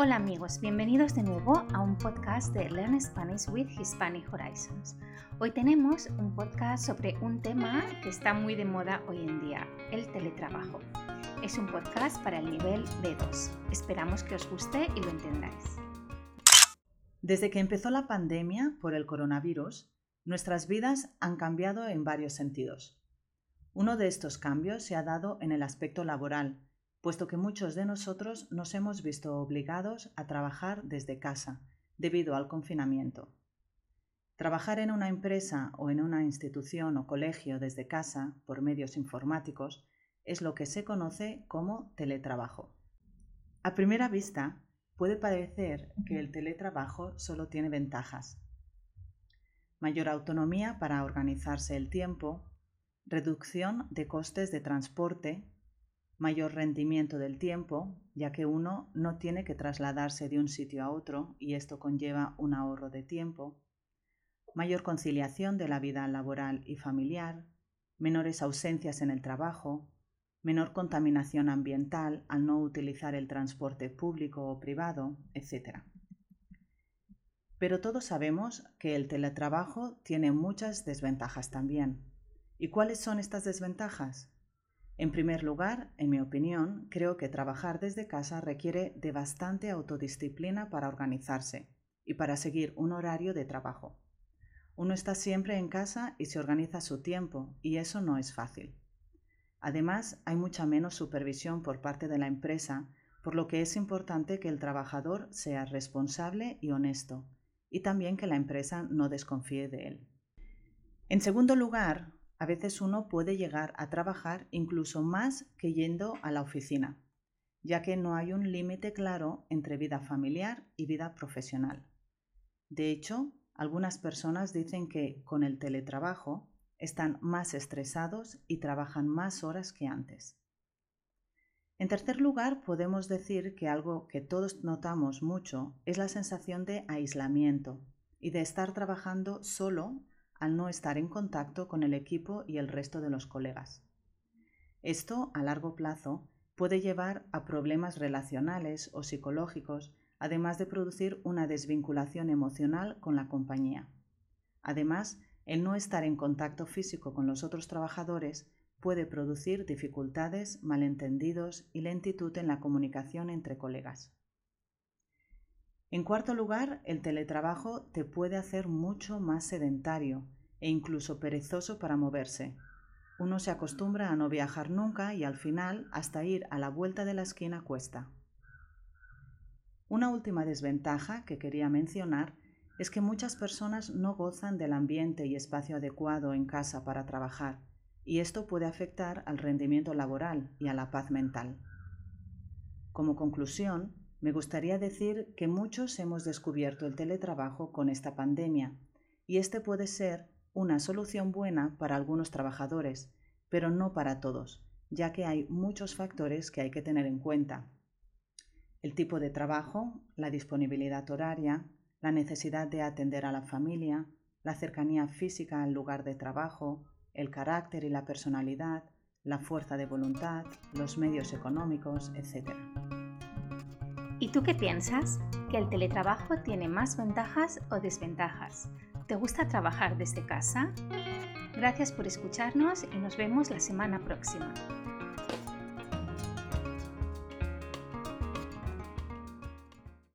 Hola amigos, bienvenidos de nuevo a un podcast de Learn Spanish with Hispanic Horizons. Hoy tenemos un podcast sobre un tema que está muy de moda hoy en día, el teletrabajo. Es un podcast para el nivel B2. Esperamos que os guste y lo entendáis. Desde que empezó la pandemia por el coronavirus, nuestras vidas han cambiado en varios sentidos. Uno de estos cambios se ha dado en el aspecto laboral, puesto que muchos de nosotros nos hemos visto obligados a trabajar desde casa debido al confinamiento. Trabajar en una empresa o en una institución o colegio desde casa por medios informáticos es lo que se conoce como teletrabajo. A primera vista, puede parecer que el teletrabajo solo tiene ventajas. Mayor autonomía para organizarse el tiempo, reducción de costes de transporte, mayor rendimiento del tiempo, ya que uno no tiene que trasladarse de un sitio a otro y esto conlleva un ahorro de tiempo, mayor conciliación de la vida laboral y familiar, menores ausencias en el trabajo, menor contaminación ambiental al no utilizar el transporte público o privado, etc. Pero todos sabemos que el teletrabajo tiene muchas desventajas también. ¿Y cuáles son estas desventajas? En primer lugar, en mi opinión, creo que trabajar desde casa requiere de bastante autodisciplina para organizarse y para seguir un horario de trabajo. Uno está siempre en casa y se organiza su tiempo, y eso no es fácil. Además, hay mucha menos supervisión por parte de la empresa, por lo que es importante que el trabajador sea responsable y honesto, y también que la empresa no desconfíe de él. En segundo lugar, a veces uno puede llegar a trabajar incluso más que yendo a la oficina, ya que no hay un límite claro entre vida familiar y vida profesional. De hecho, algunas personas dicen que con el teletrabajo están más estresados y trabajan más horas que antes. En tercer lugar, podemos decir que algo que todos notamos mucho es la sensación de aislamiento y de estar trabajando solo al no estar en contacto con el equipo y el resto de los colegas. Esto, a largo plazo, puede llevar a problemas relacionales o psicológicos, además de producir una desvinculación emocional con la compañía. Además, el no estar en contacto físico con los otros trabajadores puede producir dificultades, malentendidos y lentitud en la comunicación entre colegas. En cuarto lugar, el teletrabajo te puede hacer mucho más sedentario e incluso perezoso para moverse. Uno se acostumbra a no viajar nunca y al final hasta ir a la vuelta de la esquina cuesta. Una última desventaja que quería mencionar es que muchas personas no gozan del ambiente y espacio adecuado en casa para trabajar, y esto puede afectar al rendimiento laboral y a la paz mental. Como conclusión, me gustaría decir que muchos hemos descubierto el teletrabajo con esta pandemia y este puede ser una solución buena para algunos trabajadores, pero no para todos, ya que hay muchos factores que hay que tener en cuenta. El tipo de trabajo, la disponibilidad horaria, la necesidad de atender a la familia, la cercanía física al lugar de trabajo, el carácter y la personalidad, la fuerza de voluntad, los medios económicos, etc. ¿Y tú qué piensas? ¿Que el teletrabajo tiene más ventajas o desventajas? ¿Te gusta trabajar desde casa? Gracias por escucharnos y nos vemos la semana próxima.